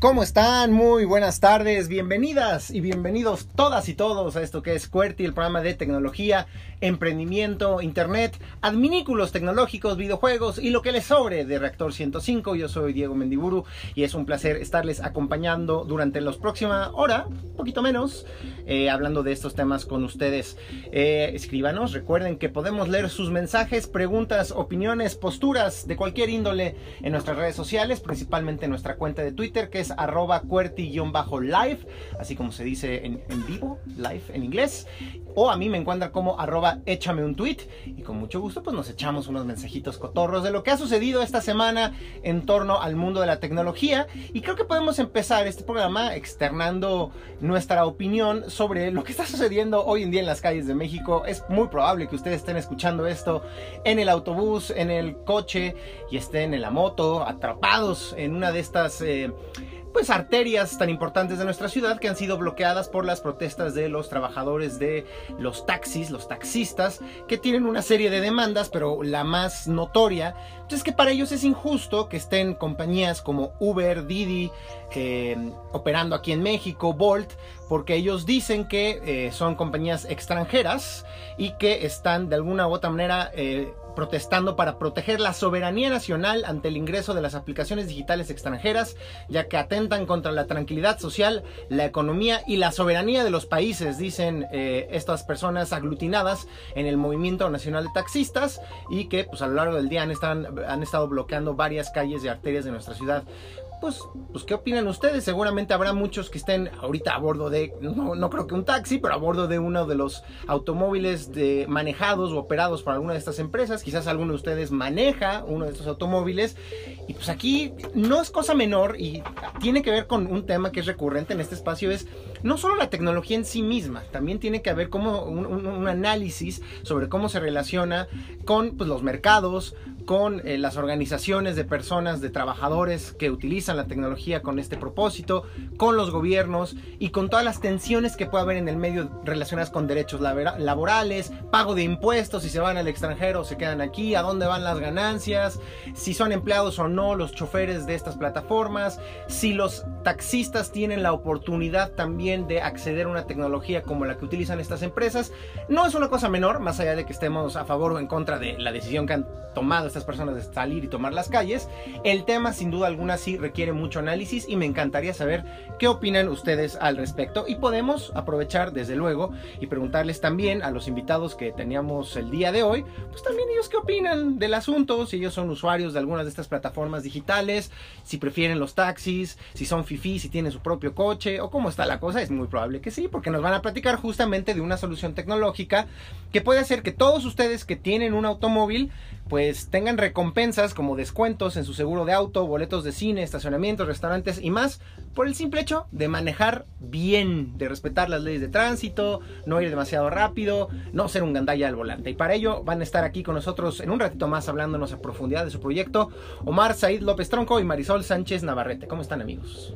¿Cómo están? Muy buenas tardes, bienvenidas y bienvenidos todas y todos a esto que es QWERTY, el programa de tecnología, emprendimiento, internet, adminículos tecnológicos, videojuegos y lo que les sobre de Reactor 105. Yo soy Diego Mendiburu y es un placer estarles acompañando durante la próxima hora, un poquito menos, eh, hablando de estos temas con ustedes. Eh, escríbanos, recuerden que podemos leer sus mensajes, preguntas, opiniones, posturas de cualquier índole en nuestras redes sociales, principalmente en nuestra cuenta de Twitter que es arroba cuerti-live, así como se dice en, vivo, live en inglés. O a mí me encuentra como arroba échame un tweet y con mucho gusto pues nos echamos unos mensajitos cotorros de lo que ha sucedido esta semana en torno al mundo de la tecnología. Y creo que podemos empezar este programa externando nuestra opinión sobre lo que está sucediendo hoy en día en las calles de México. Es muy probable que ustedes estén escuchando esto en el autobús, en el coche y estén en la moto, atrapados en una de estas... Eh, pues arterias tan importantes de nuestra ciudad que han sido bloqueadas por las protestas de los trabajadores de los taxis, los taxistas, que tienen una serie de demandas, pero la más notoria es que para ellos es injusto que estén compañías como Uber, Didi, eh, operando aquí en México, Bolt, porque ellos dicen que eh, son compañías extranjeras y que están de alguna u otra manera eh, protestando para proteger la soberanía nacional ante el ingreso de las aplicaciones digitales extranjeras, ya que atentan contra la tranquilidad social, la economía y la soberanía de los países, dicen eh, estas personas aglutinadas en el Movimiento Nacional de Taxistas y que pues, a lo largo del día han, están, han estado bloqueando varias calles y arterias de nuestra ciudad pues, pues, ¿qué opinan ustedes? Seguramente habrá muchos que estén ahorita a bordo de, no, no creo que un taxi, pero a bordo de uno de los automóviles de, manejados o operados por alguna de estas empresas. Quizás alguno de ustedes maneja uno de estos automóviles. Y pues aquí no es cosa menor y tiene que ver con un tema que es recurrente en este espacio, es no solo la tecnología en sí misma, también tiene que haber como un, análisis sobre cómo se relaciona con pues, los mercados, con eh, las organizaciones de personas, de trabajadores que utilizan la tecnología con este propósito, con los gobiernos y con todas las tensiones que puede haber en el medio relacionadas con derechos laborales, pago de impuestos, si se van al extranjero o se quedan aquí, a dónde van las ganancias, si son empleados o no los choferes de estas plataformas, si los taxistas tienen la oportunidad también de acceder a una tecnología como la que utilizan estas empresas. No es una cosa menor, más allá de que estemos a favor o en contra de la decisión que han tomado estas personas de salir y tomar las calles. El tema sin duda alguna sí requiere mucho análisis y me encantaría saber qué opinan ustedes al respecto y podemos aprovechar desde luego y preguntarles también a los invitados que teníamos el día de hoy, pues también ellos qué opinan del asunto, si ellos son usuarios de algunas de estas plataformas digitales, si prefieren los taxis, si son fifi, si tienen su propio coche o cómo está la cosa, es muy probable que sí, porque nos van a platicar justamente de una solución tecnológica que puede hacer que todos ustedes que tienen un automóvil pues tengan recompensas como descuentos en su seguro de auto, boletos de cine, estacionamientos, restaurantes y más por el simple hecho de manejar bien, de respetar las leyes de tránsito, no ir demasiado rápido, no ser un gandalla al volante. Y para ello van a estar aquí con nosotros en un ratito más hablándonos a profundidad de su proyecto Omar Said López Tronco y Marisol Sánchez Navarrete. ¿Cómo están amigos?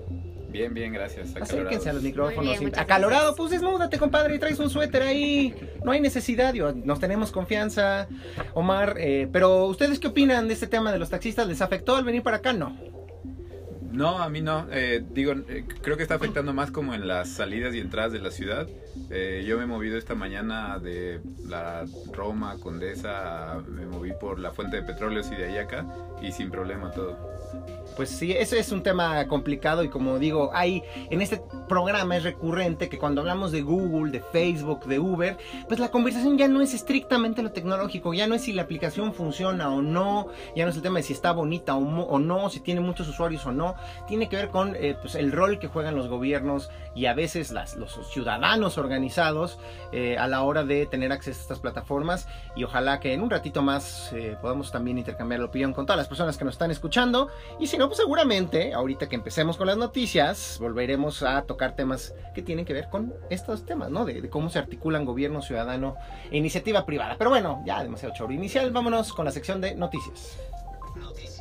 Bien, bien, gracias. Acérquense a los micrófonos. Bien, Acalorado, gracias. pues desnúdate, compadre, y traes un suéter ahí. No hay necesidad, digo, nos tenemos confianza, Omar. Eh, pero, ¿ustedes qué opinan de este tema de los taxistas? ¿Les afectó al venir para acá? No. No, a mí no. Eh, digo, eh, creo que está afectando más como en las salidas y entradas de la ciudad. Eh, yo me he movido esta mañana de la Roma, Condesa, me moví por la Fuente de Petróleos y de ahí acá y sin problema todo. Pues sí, ese es un tema complicado y como digo, hay en este programa es recurrente que cuando hablamos de Google, de Facebook, de Uber, pues la conversación ya no es estrictamente lo tecnológico, ya no es si la aplicación funciona o no, ya no es el tema de si está bonita o, o no, si tiene muchos usuarios o no, tiene que ver con eh, pues el rol que juegan los gobiernos y a veces los ciudadanos organizados eh, a la hora de tener acceso a estas plataformas y ojalá que en un ratito más eh, podamos también intercambiar la opinión con todas las personas que nos están escuchando. Y si pues seguramente ahorita que empecemos con las noticias volveremos a tocar temas que tienen que ver con estos temas, ¿no? De, de cómo se articulan gobierno ciudadano e iniciativa privada. Pero bueno, ya demasiado choro inicial, vámonos con la sección de noticias. Noticias.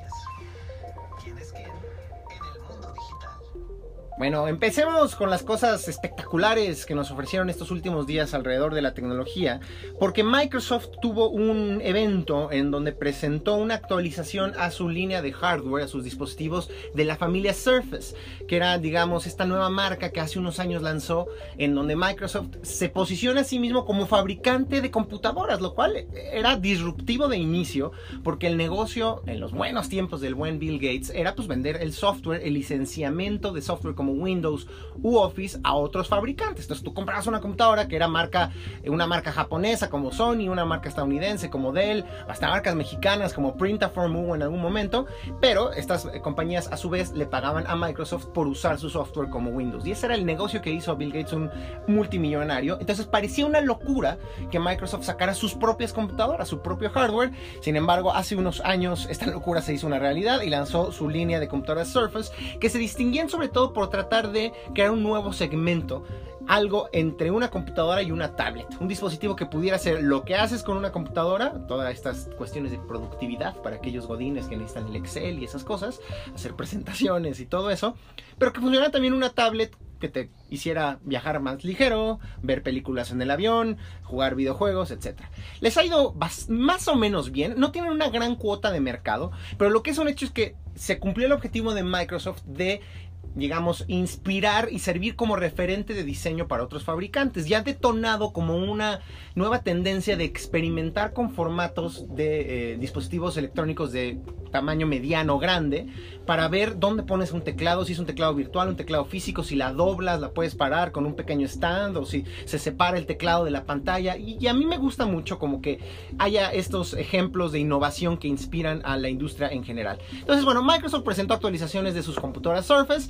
Bueno, empecemos con las cosas espectaculares que nos ofrecieron estos últimos días alrededor de la tecnología, porque Microsoft tuvo un evento en donde presentó una actualización a su línea de hardware, a sus dispositivos de la familia Surface, que era, digamos, esta nueva marca que hace unos años lanzó, en donde Microsoft se posiciona a sí mismo como fabricante de computadoras, lo cual era disruptivo de inicio, porque el negocio, en los buenos tiempos del buen Bill Gates, era pues vender el software, el licenciamiento de software como Windows u Office a otros fabricantes. Entonces tú comprabas una computadora que era marca, una marca japonesa como Sony, una marca estadounidense como Dell, hasta marcas mexicanas como Printaform hubo en algún momento, pero estas compañías a su vez le pagaban a Microsoft por usar su software como Windows. Y ese era el negocio que hizo Bill Gates un multimillonario. Entonces parecía una locura que Microsoft sacara sus propias computadoras, su propio hardware. Sin embargo, hace unos años esta locura se hizo una realidad y lanzó su línea de computadoras Surface que se distinguían sobre todo por tratar de crear un nuevo segmento algo entre una computadora y una tablet. Un dispositivo que pudiera ser lo que haces con una computadora, todas estas cuestiones de productividad para aquellos godines que necesitan el Excel y esas cosas, hacer presentaciones y todo eso, pero que funcionara también una tablet que te hiciera viajar más ligero, ver películas en el avión, jugar videojuegos, etc. Les ha ido más o menos bien, no tienen una gran cuota de mercado, pero lo que es un hecho es que se cumplió el objetivo de Microsoft de digamos, inspirar y servir como referente de diseño para otros fabricantes. Ya ha detonado como una nueva tendencia de experimentar con formatos de eh, dispositivos electrónicos de tamaño mediano grande para ver dónde pones un teclado, si es un teclado virtual, un teclado físico, si la doblas, la puedes parar con un pequeño stand o si se separa el teclado de la pantalla. Y, y a mí me gusta mucho como que haya estos ejemplos de innovación que inspiran a la industria en general. Entonces, bueno, Microsoft presentó actualizaciones de sus computadoras Surface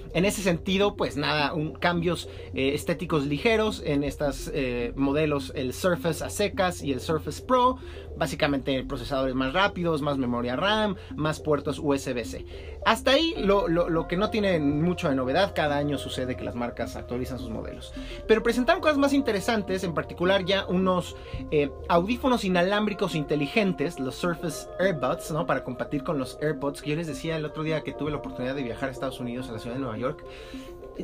en ese sentido, pues nada, cambios eh, estéticos ligeros en estos eh, modelos, el Surface a secas y el Surface Pro. Básicamente procesadores más rápidos, más memoria RAM, más puertos USB-C. Hasta ahí lo, que no tiene mucho de novedad, cada año sucede que las marcas actualizan sus modelos. Pero presentaron cosas más interesantes, en particular ya unos eh, audífonos inalámbricos inteligentes, los Surface AirBuds, ¿no? Para compartir con los AirPods, que yo les decía el otro día que tuve la oportunidad de viajar a Estados Unidos, a la ciudad de Nueva York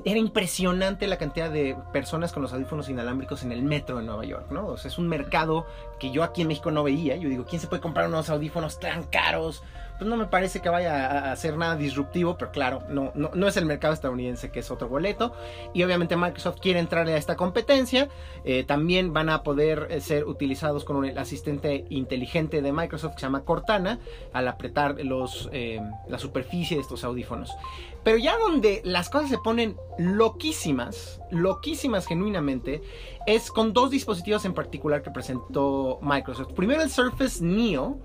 era impresionante la cantidad de personas con los audífonos inalámbricos en el metro de Nueva York, ¿no? O sea, es un mercado que yo aquí en México no veía. Yo digo, ¿quién se puede comprar unos audífonos tan caros? Pues no me parece que vaya a ser nada disruptivo, pero claro, no, no, es el mercado estadounidense que es otro boleto. Y obviamente Microsoft quiere entrarle a esta competencia. Eh, también van a poder eh, ser utilizados con el asistente inteligente de Microsoft que se llama Cortana al apretar los, eh, la superficie de estos audífonos. Pero ya donde las cosas se ponen loquísimas, loquísimas genuinamente, es con dos dispositivos en particular que presentó Microsoft. Primero el Surface Neo,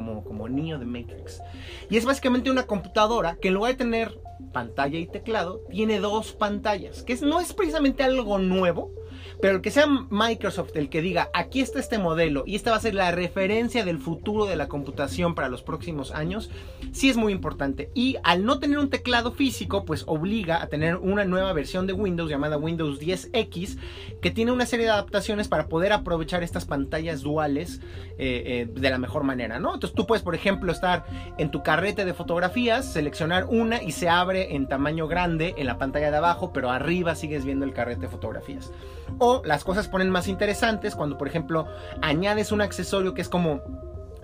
como, como Neo de Matrix. Y es básicamente una computadora que en lugar de tener pantalla y teclado, tiene dos pantallas, que no es precisamente algo nuevo, pero el que sea Microsoft el que diga, aquí está este modelo y esta va a ser la referencia del futuro de la computación para los próximos años, sí es muy importante. Y al no tener un teclado físico, pues obliga a tener una nueva versión de Windows llamada Windows 10X, que tiene una serie de adaptaciones para poder aprovechar estas pantallas duales eh, eh, de la mejor manera, ¿no? Entonces tú puedes, por ejemplo, estar en tu carrete de fotografías, seleccionar una y se abre en tamaño grande en la pantalla de abajo, pero arriba sigues viendo el carrete de fotografías. O las cosas ponen más interesantes cuando, por ejemplo, añades un accesorio que es como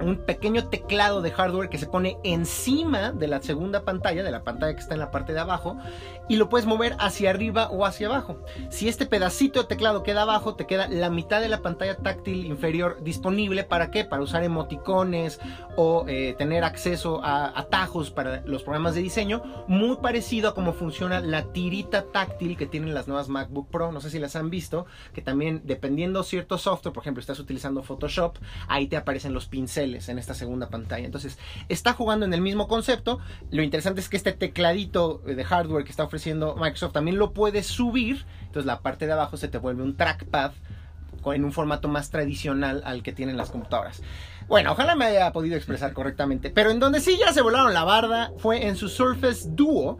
un pequeño teclado de hardware que se pone encima de la segunda pantalla, de la pantalla que está en la parte de abajo, y lo puedes mover hacia arriba o hacia abajo. Si este pedacito de teclado queda abajo, te queda la mitad de la pantalla táctil inferior disponible. ¿Para qué? Para usar emoticones o eh, tener acceso a atajos para los programas de diseño. Muy parecido a cómo funciona la tirita táctil que tienen las nuevas MacBook Pro. No sé si las han visto, que también dependiendo cierto software, por ejemplo, estás utilizando Photoshop, ahí te aparecen los pinceles en esta segunda pantalla. Entonces, está jugando en el mismo concepto. Lo interesante es que este tecladito de hardware que está ofreciendo Microsoft también lo puedes subir. Entonces, la parte de abajo se te vuelve un trackpad en un formato más tradicional al que tienen las computadoras. Bueno, ojalá me haya podido expresar correctamente. Pero en donde sí ya se volaron la barda fue en su Surface Duo.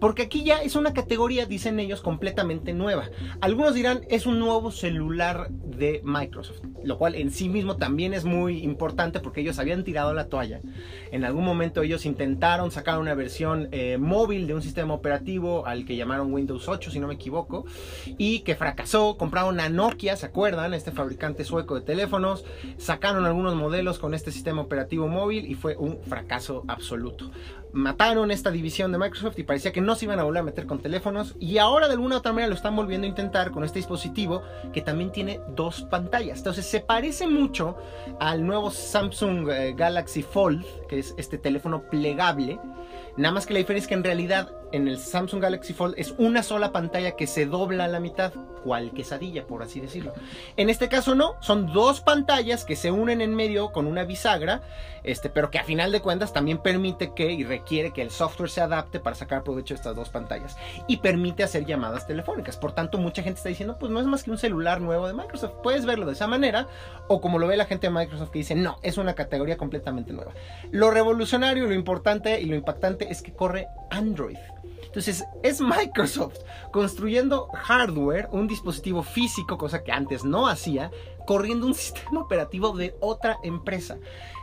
Porque aquí ya es una categoría, dicen ellos, completamente nueva. Algunos dirán es un nuevo celular de Microsoft, lo cual en sí mismo también es muy importante porque ellos habían tirado la toalla. En algún momento ellos intentaron sacar una versión eh, móvil de un sistema operativo al que llamaron Windows 8, si no me equivoco, y que fracasó. Compraron a Nokia, ¿se acuerdan? Este fabricante sueco de teléfonos. Sacaron algunos modelos con este sistema operativo móvil y fue un fracaso absoluto mataron esta división de Microsoft y parecía que no se iban a volver a meter con teléfonos y ahora de alguna u otra manera lo están volviendo a intentar con este dispositivo que también tiene dos pantallas. Entonces se parece mucho al nuevo Samsung eh, Galaxy Fold, que es este teléfono plegable Nada más que la diferencia es que en realidad en el Samsung Galaxy Fold es una sola pantalla que se dobla a la mitad, cual quesadilla, por así decirlo. En este caso no, son dos pantallas que se unen en medio con una bisagra, este, pero que a final de cuentas también permite que y requiere que el software se adapte para sacar provecho de estas dos pantallas y permite hacer llamadas telefónicas. Por tanto, mucha gente está diciendo, pues no es más que un celular nuevo de Microsoft. Puedes verlo de esa manera o como lo ve la gente de Microsoft que dice, no, es una categoría completamente nueva. Lo revolucionario, lo importante y lo impactante es que corre Android. Entonces es Microsoft construyendo hardware, un dispositivo físico, cosa que antes no hacía, corriendo un sistema operativo de otra empresa.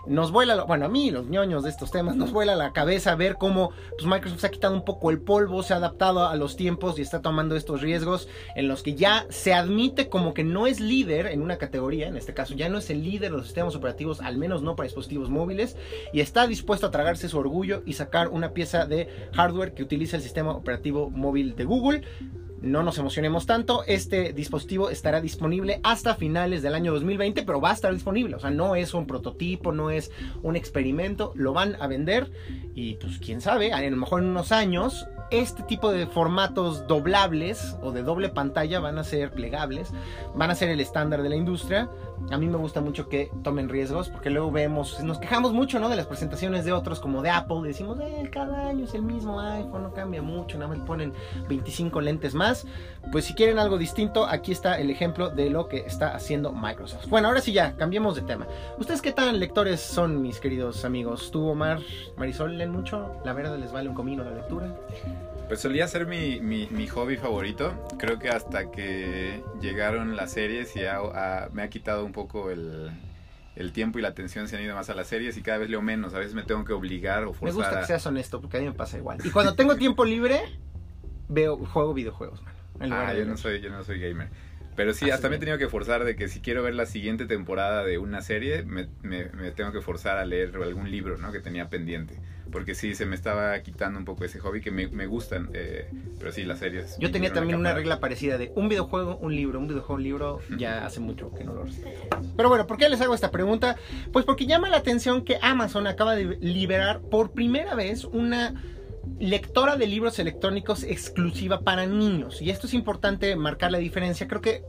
Nos vuela, bueno, a mí, los ñoños de estos temas, nos vuela la cabeza ver cómo pues, Microsoft se ha quitado un poco el polvo, se ha adaptado a los tiempos y está tomando estos riesgos en los que ya se admite como que no es líder en una categoría, en este caso ya no es el líder de los sistemas operativos, al menos no para dispositivos móviles, y está dispuesto a tragarse su orgullo y sacar una pieza de hardware que utiliza el sistema operativo móvil de Google no nos emocionemos tanto, este dispositivo estará disponible hasta finales del año 2020, pero va a estar disponible, o sea, no es un prototipo, no es un experimento, lo van a vender y pues quién sabe, a lo mejor en unos años este tipo de formatos doblables o de doble pantalla van a ser plegables, van a ser el estándar de la industria. A mí me gusta mucho que tomen riesgos porque luego vemos, nos quejamos mucho ¿no? de las presentaciones de otros como de Apple, decimos, eh, cada año es el mismo iPhone, no cambia mucho, nada más ponen 25 lentes más. Pues si quieren algo distinto, aquí está el ejemplo de lo que está haciendo Microsoft. Bueno, ahora sí ya, cambiemos de tema. ¿Ustedes qué tan lectores son, mis queridos amigos? ¿Tú, Omar, Marisol, leen mucho? ¿La verdad les vale un comino la lectura? Pues solía ser mi, mi, hobby favorito. Creo que hasta que llegaron las series y me ha quitado un poco el, el tiempo y la atención se han ido más a las series y cada vez leo menos. A veces me tengo que obligar o forzar. Me gusta que seas honesto porque a mí me pasa igual. Y cuando tengo tiempo libre, veo, juego videojuegos, man. Ah, yo no, soy, yo no soy gamer. Pero sí, hasta me he tenido que forzar de que si quiero ver la siguiente temporada de una serie, me, me, me tengo que forzar a leer algún libro, ¿no? Que tenía pendiente porque sí, se me estaba quitando un poco ese hobby que me, me gustan, eh, pero sí, las series. Yo tenía también una regla parecida de un videojuego, un libro, un videojuego, un libro, ya hace mucho que no lo respeto. Pero bueno, ¿por qué les hago esta pregunta? Pues porque llama la atención que Amazon acaba de liberar por primera vez una lectora de libros electrónicos exclusiva para niños. Y esto es importante marcar la diferencia. Creo que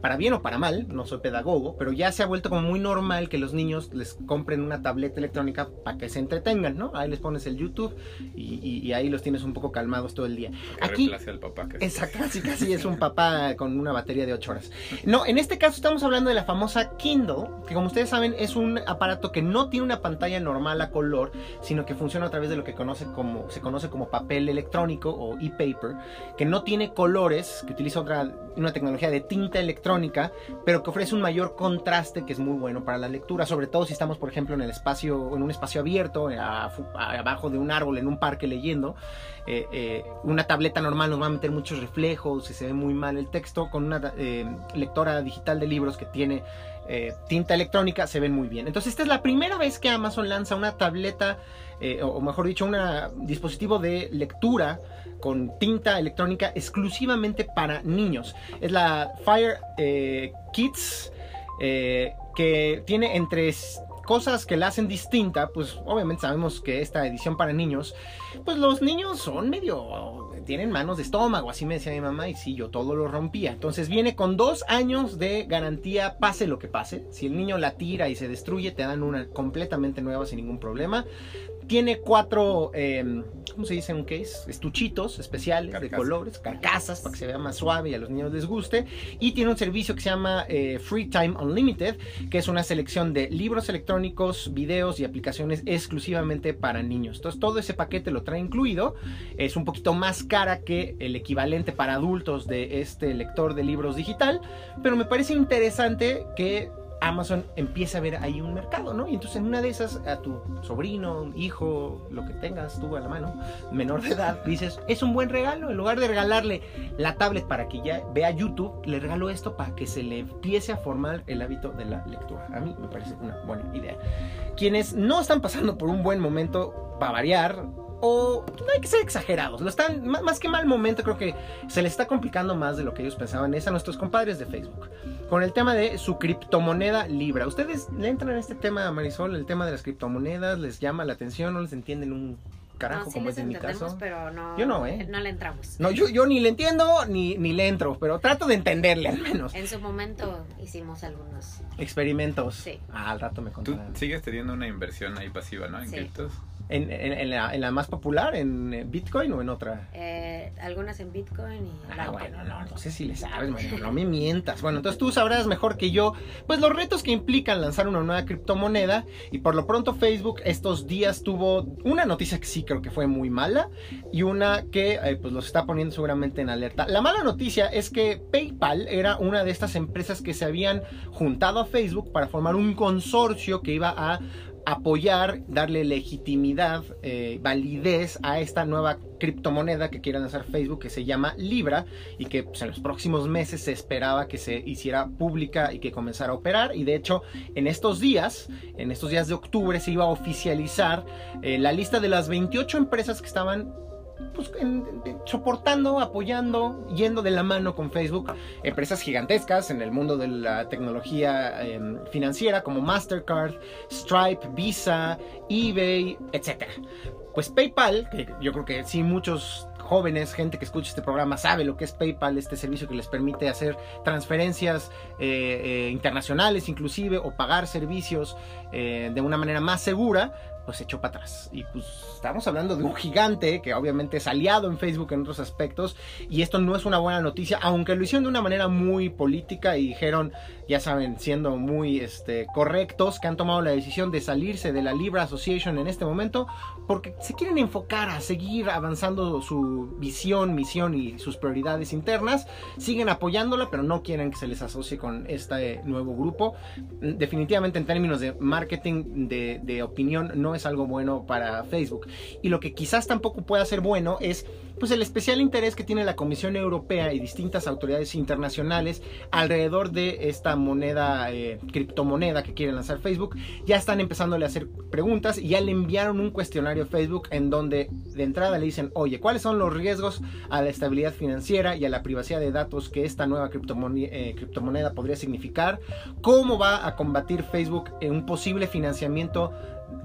para bien o para mal, no soy pedagogo, pero ya se ha vuelto como muy normal que los niños les compren una tableta electrónica para que se entretengan, ¿no? Ahí les pones el YouTube y, ahí los tienes un poco calmados todo el día. Aquí, al papá. Exacto, casi casi es un papá con una batería de 8 horas. No, en este caso estamos hablando de la famosa Kindle, que como ustedes saben es un aparato que no tiene una pantalla normal a color, sino que funciona a través de lo que conoce como, se conoce como papel electrónico o e-paper, que no tiene colores, que utiliza otra, una tecnología de tinta electrónica, pero que ofrece un mayor contraste que es muy bueno para la lectura, sobre todo si estamos, por ejemplo, en el espacio, en un espacio abierto, abajo de un árbol, en un parque leyendo. Eh, eh, una tableta normal nos va a meter muchos reflejos y se ve muy mal el texto. Con una eh, lectora digital de libros que tiene tinta electrónica se ven muy bien. Entonces esta es la primera vez que Amazon lanza una tableta, o mejor dicho, un dispositivo de lectura con tinta electrónica exclusivamente para niños. Es la Fire Kids. que tiene entre cosas que la hacen distinta, pues obviamente sabemos que esta edición para niños, pues los niños son medio, tienen manos de estómago, así me decía mi mamá, y sí, yo todo lo rompía. Entonces viene con dos años de garantía, pase lo que pase. Si el niño la tira y se destruye, te dan una completamente nueva sin ningún problema tiene cuatro, eh, ¿cómo se dice en un case? Estuchitos especiales de colores, carcasas, para que se vea más suave y a los niños les guste. Y tiene un servicio que se llama eh, Free Time Unlimited, que es una selección de libros electrónicos, videos y aplicaciones exclusivamente para niños. Entonces todo ese paquete lo trae incluido. Es un poquito más cara que el equivalente para adultos de este lector de libros digital, pero me parece interesante que Amazon empieza a ver ahí un mercado, ¿no? Y entonces en una de esas a tu sobrino, hijo, lo que tengas tú a la mano, menor de edad, dices, es un buen regalo. En lugar de regalarle la tablet para que ya vea YouTube, le regalo esto para que se le empiece a formar el hábito de la lectura. A mí me parece una buena idea. Quienes no están pasando por un buen momento, para variar, o no hay que ser exagerados, lo están, má- más que mal momento, creo que se les está complicando más de lo que ellos pensaban, es a nuestros compadres de Facebook, con el tema de su criptomoneda Libra. ¿Ustedes le entran en este tema, Marisol, el tema de las criptomonedas? ¿Les llama la atención? ¿No les entienden un carajo no, sí como es en mi caso? pero no, Yo no, ¿eh? no le entramos. No, yo, yo ni le entiendo ni, ni le entro, pero trato de entenderle al menos. En su momento hicimos algunos. Experimentos. Sí. Ah, al rato me Tú contarán. sigues teniendo una inversión ahí pasiva, ¿no? En Sí. criptos. ¿En, en- en la, en la más popular, en eh, Bitcoin o en otra? eh, algunas en Bitcoin y Ah, bueno, no, no sé si le sabes, no me mientas. Bueno, entonces tú sabrás mejor que yo, pues los retos que implican lanzar una nueva criptomoneda. Y por lo pronto Facebook estos días tuvo una noticia que sí creo que fue muy mala y una que eh, pues los está poniendo seguramente en alerta. La mala noticia es que PayPal era una de estas empresas que se habían juntado a Facebook para formar un consorcio que iba a apoyar, darle legitimidad, eh, validez a esta nueva criptomoneda que quiere lanzar Facebook que se llama Libra y que pues, en los próximos meses se esperaba que se hiciera pública y que comenzara a operar. Y de hecho en estos días, en estos días de octubre se iba a oficializar eh, la lista de las 28 empresas que estaban pues, soportando, apoyando, yendo de la mano con Facebook, empresas gigantescas en el mundo de la tecnología eh, financiera como Mastercard, Stripe, Visa, eBay, etc. Pues PayPal, que yo creo que sí muchos jóvenes, gente que escucha este programa sabe lo que es PayPal, este servicio que les permite hacer transferencias eh, eh, internacionales inclusive o pagar servicios eh, de una manera más segura, pues se echó para atrás. Y pues estamos hablando de un gigante que obviamente es aliado en Facebook en otros aspectos y esto no es una buena noticia, aunque lo hicieron de una manera muy política y dijeron, ya saben, siendo muy este, correctos, que han tomado la decisión de salirse de la Libra Association en este momento porque se quieren enfocar a seguir avanzando su visión, misión y sus prioridades internas. Siguen apoyándola, pero no quieren que se les asocie con este nuevo grupo. Definitivamente en términos de marketing, de, de opinión, no es algo bueno para Facebook. Y lo que quizás tampoco pueda ser bueno es pues el especial interés que tiene la Comisión Europea y distintas autoridades internacionales alrededor de esta moneda, eh, criptomoneda que quiere lanzar Facebook. Ya están empezándole a hacer preguntas y ya le enviaron un cuestionario a Facebook en donde de entrada le dicen, oye, ¿cuáles son los riesgos a la estabilidad financiera y a la privacidad de datos que esta nueva eh, criptomoneda podría significar? ¿Cómo va a combatir Facebook en un posible financiamiento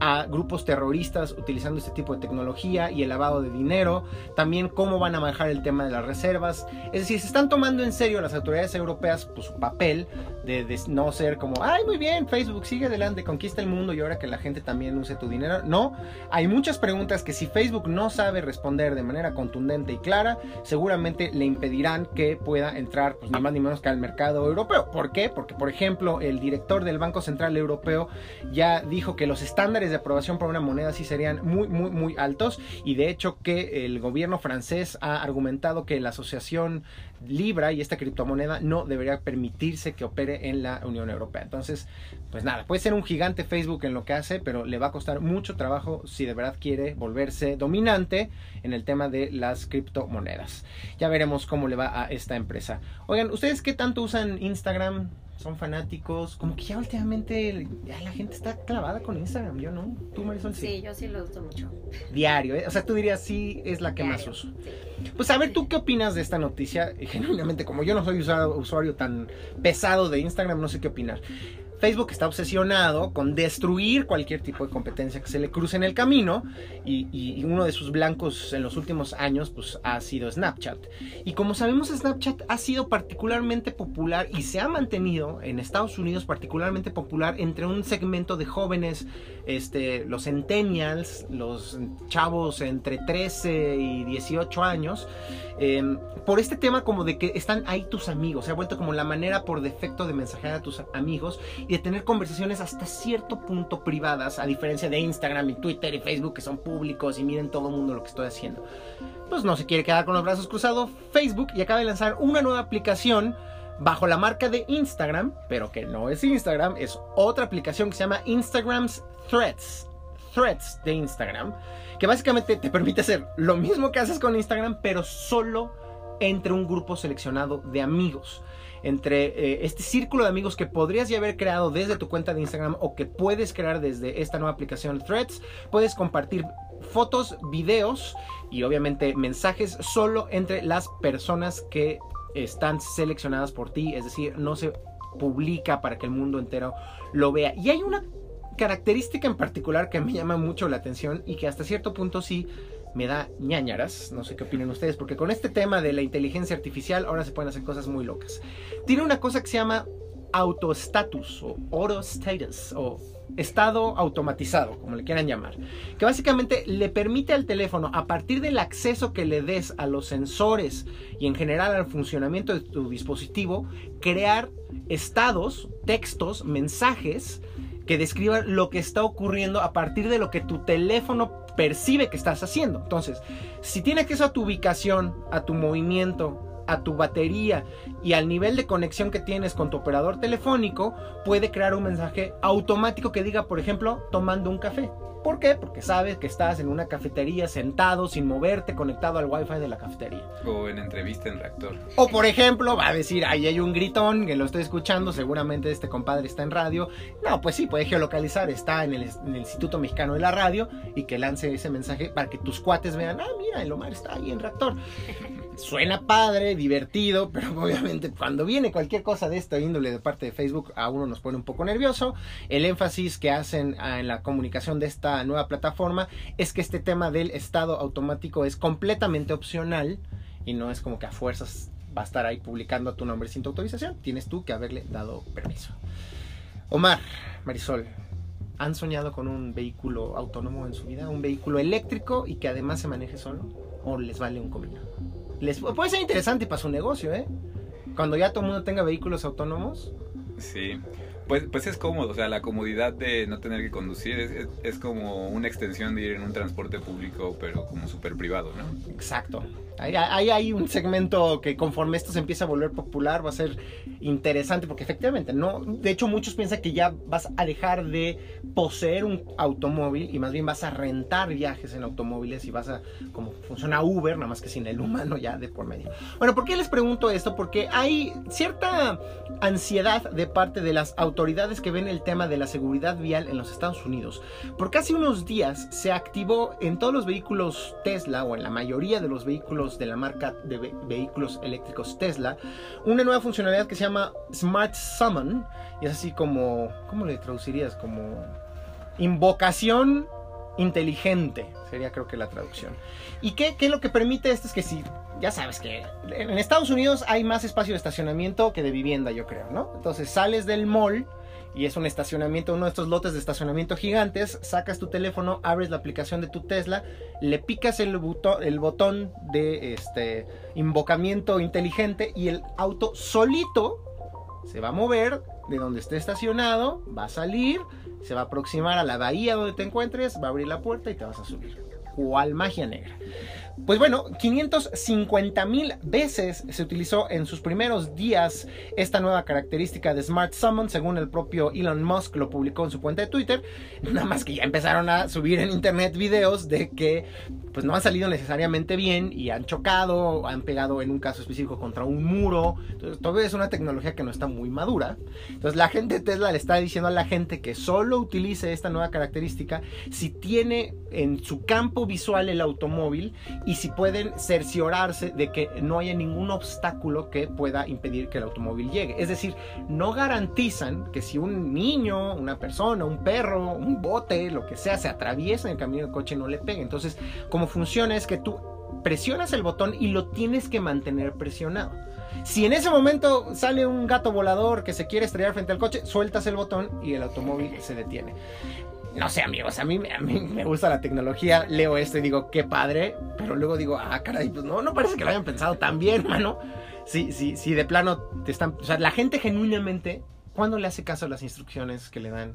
a grupos terroristas utilizando este tipo de tecnología y el lavado de dinero, también cómo van a manejar el tema de las reservas, es decir, se están tomando en serio las autoridades europeas pues, su papel de, de no ser como, ay, muy bien, Facebook sigue adelante, conquista el mundo y ahora que la gente también use tu dinero, no, hay muchas preguntas que si Facebook no sabe responder de manera contundente y clara, seguramente le impedirán que pueda entrar, pues ni más ni menos que al mercado europeo. ¿Por qué? Porque, por ejemplo, el director del Banco Central Europeo ya dijo que los estándares de aprobación para una moneda sí serían muy, muy, muy altos y de hecho que el gobierno francés ha argumentado que la asociación Libra y esta criptomoneda no debería permitirse que opere en la Unión Europea. Entonces, pues nada, puede ser un gigante Facebook en lo que hace, pero le va a costar mucho trabajo si de verdad quiere volverse dominante en el tema de las criptomonedas. Ya veremos cómo le va a esta empresa. Oigan, ¿ustedes qué tanto usan Instagram? ¿Son fanáticos? Como que ya últimamente ya la gente está clavada con Instagram, yo no. ¿Tú, Marisol? Sí, yo sí lo uso mucho. Diario, ¿eh? O sea, tú dirías, sí, es la que más uso. sí. Pues a ver, ¿tú qué opinas de esta noticia? Y Genuinamente, como yo no soy usuario tan pesado de Instagram, no sé qué opinar. Facebook está obsesionado con destruir cualquier tipo de competencia que se le cruce en el camino y, uno de sus blancos en los últimos años pues ha sido Snapchat. Y como sabemos Snapchat ha sido particularmente popular y se ha mantenido en Estados Unidos particularmente popular entre un segmento de jóvenes, este, los centennials, los chavos entre 13 y 18 años, eh, por este tema como de que están ahí tus amigos, se ha vuelto como la manera por defecto de mensajear a tus amigos de tener conversaciones hasta cierto punto privadas, a diferencia de Instagram y Twitter y Facebook que son públicos y miren todo el mundo lo que estoy haciendo. Pues no se quiere quedar con los brazos cruzados Facebook y acaba de lanzar una nueva aplicación bajo la marca de Instagram, pero que no es Instagram, es otra aplicación que se llama Instagram's Threads. Threads de Instagram, que básicamente te permite hacer lo mismo que haces con Instagram, pero solo entre un grupo seleccionado de amigos. Entre eh, este círculo de amigos que podrías ya haber creado desde tu cuenta de Instagram o que puedes crear desde esta nueva aplicación Threads, puedes compartir fotos, videos y obviamente mensajes solo entre las personas que están seleccionadas por ti, es decir, no se publica para que el mundo entero lo vea. Y hay una característica en particular que me llama mucho la atención y que hasta cierto punto sí me da ñañaras, no sé qué opinan ustedes, porque con este tema de la inteligencia artificial ahora se pueden hacer cosas muy locas. Tiene una cosa que se llama autostatus o auto status o estado automatizado, como le quieran llamar, que básicamente le permite al teléfono, a partir del acceso que le des a los sensores y en general al funcionamiento de tu dispositivo, crear estados, textos, mensajes que describan lo que está ocurriendo a partir de lo que tu teléfono percibe que estás haciendo. Entonces, si tiene acceso a tu ubicación, a tu movimiento, a tu batería y al nivel de conexión que tienes con tu operador telefónico, puede crear un mensaje automático que diga, por ejemplo, tomando un café. ¿Por qué? Porque sabes que estás en una cafetería sentado sin moverte, conectado al wifi de la cafetería. O en entrevista en reactor. O por ejemplo, va a decir, ahí hay un gritón que lo estoy escuchando, seguramente este compadre está en radio. No, pues sí, puede geolocalizar, está en el, en el Instituto Mexicano de la Radio y que lance ese mensaje para que tus cuates vean, ah, mira, el Omar está ahí en reactor. Suena padre, divertido, pero obviamente cuando viene cualquier cosa de esta índole de parte de Facebook a uno nos pone un poco nervioso. El énfasis que hacen ah, en la comunicación de esta nueva plataforma es que este tema del estado automático es completamente opcional y no es como que a fuerzas va a estar ahí publicando tu nombre sin tu autorización. Tienes tú que haberle dado permiso. Omar, Marisol, ¿han soñado con un vehículo autónomo en su vida? ¿Un vehículo eléctrico y que además se maneje solo? ¿O les vale un comino? Les, puede ser interesante para su negocio, ¿eh? Cuando ya todo el mundo tenga vehículos autónomos. Sí. Pues, pues es cómodo, o sea, la comodidad de no tener que conducir es, como una extensión de ir en un transporte público, pero como súper privado, ¿no? Exacto. Ahí hay, un segmento que conforme esto se empieza a volver popular va a ser interesante porque efectivamente, no, de hecho muchos piensan que ya vas a dejar de poseer un automóvil y más bien vas a rentar viajes en automóviles y vas a, como funciona Uber, nada más que sin el humano ya de por medio. Bueno, ¿por qué les pregunto esto? Porque hay cierta ansiedad de parte de las autoridades que ven el tema de la seguridad vial en los Estados Unidos. Por casi unos días se activó en todos los vehículos Tesla o en la mayoría de los vehículos de la marca de ve vehículos eléctricos Tesla, una nueva funcionalidad que se llama Smart Summon, y es así como, ¿cómo le traducirías? Como invocación inteligente, sería creo que la traducción. ¿Y qué, qué es lo que permite esto? Es que si, ya sabes que en Estados Unidos hay más espacio de estacionamiento que de vivienda, yo creo, ¿no? Entonces sales del mall y es un estacionamiento, uno de estos lotes de estacionamiento gigantes, sacas tu teléfono, abres la aplicación de tu Tesla, le picas el, botón, el botón de este invocamiento inteligente y el auto solito se va a mover de donde esté estacionado, va a salir, se va a aproximar a la bahía donde te encuentres, va a abrir la puerta y te vas a subir. ¿Cuál magia negra? Pues bueno, 550 mil veces se utilizó en sus primeros días esta nueva característica de Smart Summon, según el propio Elon Musk lo publicó en su cuenta de Twitter. Nada más que ya empezaron a subir en internet videos de que pues no han salido necesariamente bien y han chocado, han pegado en un caso específico contra un muro. Entonces, todavía es una tecnología que no está muy madura. Entonces, la gente de Tesla le está diciendo a la gente que solo utilice esta nueva característica si tiene en su campo visual el automóvil y si pueden cerciorarse de que no haya ningún obstáculo que pueda impedir que el automóvil llegue. Es decir, no garantizan que si un niño, una persona, un perro, un bote, lo que sea, se atraviesa en el camino del coche no le pegue. Entonces, como funciona es que tú presionas el botón y lo tienes que mantener presionado. Si en ese momento sale un gato volador que se quiere estrellar frente al coche, sueltas el botón y el automóvil se detiene. No sé, amigos, a mí, a mí me gusta la tecnología, leo esto y digo, qué padre, pero luego digo, ah, caray, pues no, no parece que lo hayan pensado tan bien, mano. Sí, sí, sí, de plano te están... O sea, la gente genuinamente, ¿cuándo le hace caso a las instrucciones que le dan?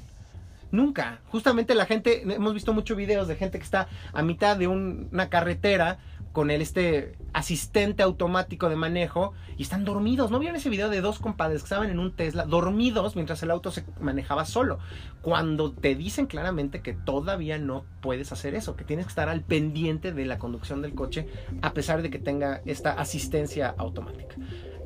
Nunca. Justamente la gente, hemos visto muchos videos de gente que está a mitad de un- una carretera con el este asistente automático de manejo y están dormidos. ¿No vieron ese video de dos compadres que estaban en un Tesla dormidos mientras el auto se manejaba solo? Cuando te dicen claramente que todavía no puedes hacer eso, que tienes que estar al pendiente de la conducción del coche a pesar de que tenga esta asistencia automática.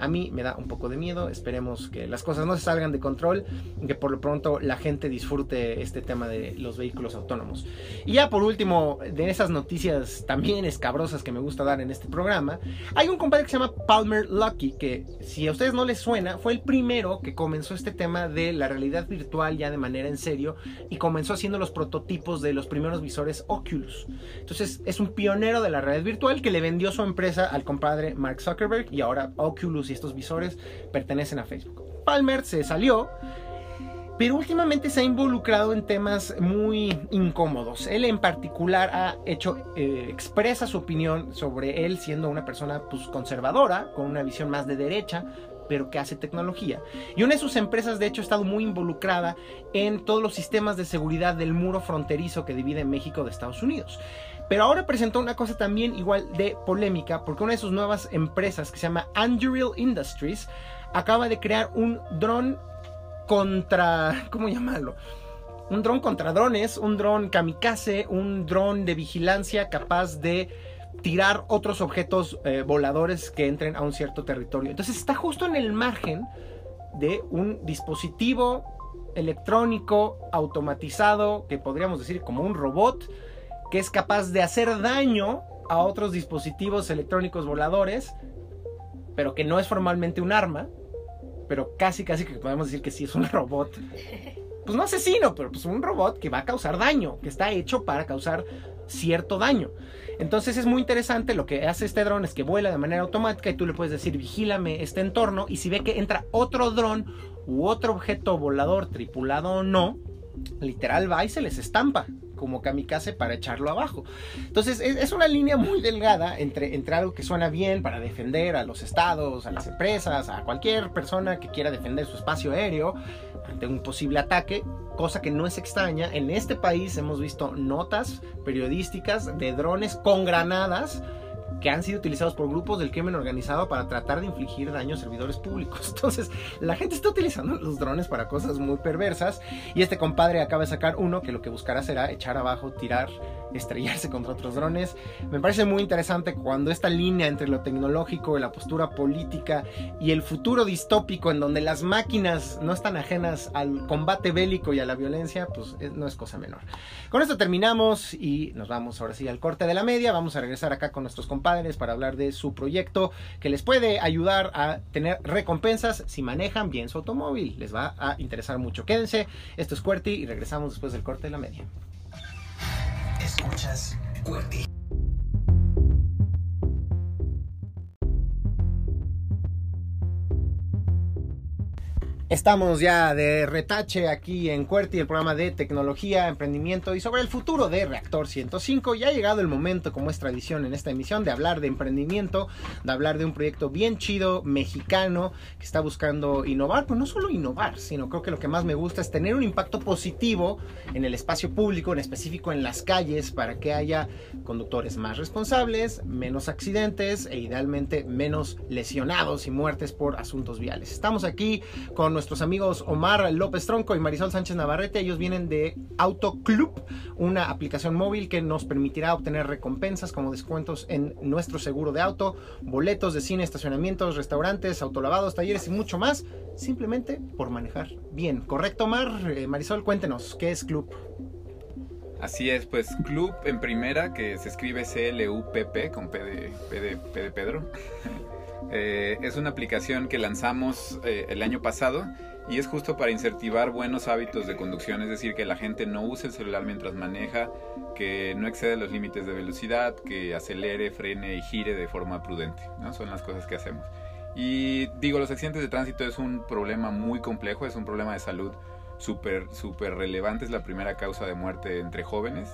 A mí me da un poco de miedo, esperemos que las cosas no se salgan de control, que por lo pronto la gente disfrute este tema de los vehículos autónomos. Y ya por último, de esas noticias también escabrosas que me gusta dar en este programa, hay un compadre que se llama Palmer Lucky, que si a ustedes no les suena, fue el primero que comenzó este tema de la realidad virtual ya de manera en serio y comenzó haciendo los prototipos de los primeros visores Oculus. Entonces es un pionero de la realidad virtual que le vendió su empresa al compadre Mark Zuckerberg y ahora Oculus y estos visores pertenecen a Facebook. Palmer se salió pero últimamente se ha involucrado en temas muy incómodos. Él en particular ha hecho, eh, expresa su opinión sobre él siendo una persona pues, conservadora, con una visión más de derecha, pero que hace tecnología. Y una de sus empresas, de hecho, ha estado muy involucrada en todos los sistemas de seguridad del muro fronterizo que divide México de Estados Unidos. Pero ahora presentó una cosa también igual de polémica, porque una de sus nuevas empresas, que se llama Anduril Industries, acaba de crear un dron contra, ¿cómo llamarlo? Un dron contra drones, un dron kamikaze, un dron de vigilancia capaz de tirar otros objetos eh, voladores que entren a un cierto territorio. Entonces está justo en el margen de un dispositivo electrónico automatizado, que podríamos decir como un robot, que es capaz de hacer daño a otros dispositivos electrónicos voladores, pero que no es formalmente un arma, pero casi casi que podemos decir que sí es un robot. Pues no asesino, pero pues un robot que va a causar daño, que está hecho para causar cierto daño. Entonces es muy interesante lo que hace este dron es que vuela de manera automática y tú le puedes decir vigílame este entorno y si ve que entra otro dron u otro objeto volador tripulado o no, literal va y se les estampa como kamikaze para echarlo abajo. Entonces es, es, una línea muy delgada entre, entre algo que suena bien para defender a los estados, a las empresas, a cualquier persona que quiera defender su espacio aéreo ante un posible ataque, cosa que no es extraña. En este país hemos visto notas periodísticas de drones con granadas que han sido utilizados por grupos del crimen organizado para tratar de infligir daño a servidores públicos. Entonces, la gente está utilizando los drones para cosas muy perversas y este compadre acaba de sacar uno que lo que buscará será echar abajo, tirar, estrellarse contra otros drones. Me parece muy interesante cuando esta línea entre lo tecnológico, la postura política y el futuro distópico en donde las máquinas no están ajenas al combate bélico y a la violencia, pues no es cosa menor. Con esto terminamos y nos vamos ahora sí al corte de la media. Vamos a regresar acá con nuestros compadres para hablar de su proyecto que les puede ayudar a tener recompensas si manejan bien su automóvil. Les va a interesar mucho. Quédense, esto es QWERTY y regresamos después del corte de la media. Escuchas QWERTY. Estamos ya de retache aquí en QWERTY, el programa de tecnología, emprendimiento y sobre el futuro de Reactor 105. Ya ha llegado el momento, como es tradición en esta emisión, de hablar de emprendimiento, de hablar de un proyecto bien chido, mexicano, que está buscando innovar, pues no solo innovar, sino creo que lo que más me gusta es tener un impacto positivo en el espacio público, en específico en las calles, para que haya conductores más responsables, menos accidentes e idealmente menos lesionados y muertes por asuntos viales. Estamos aquí con nuestros amigos Omar López Tronco y Marisol Sánchez Navarrete. Ellos vienen de Auto Club, una aplicación móvil que nos permitirá obtener recompensas como descuentos en nuestro seguro de auto, boletos de cine, estacionamientos, restaurantes, autolavados, talleres y mucho más, simplemente por manejar bien. ¿Correcto, Omar? Eh, Marisol, cuéntenos, ¿qué es Club? Así es, pues Club en primera, que se escribe C-L-U-P-P con P P de, P de Pedro. Eh, es una aplicación que lanzamos eh, el año pasado y es justo para incentivar buenos hábitos de conducción, es decir, que la gente no use el celular mientras maneja, que no exceda los límites de velocidad, que acelere, frene y gire de forma prudente. ¿no? Son las cosas que hacemos. Y digo, los accidentes de tránsito es un problema muy complejo, es un problema de salud súper, súper relevante, es la primera causa de muerte entre jóvenes.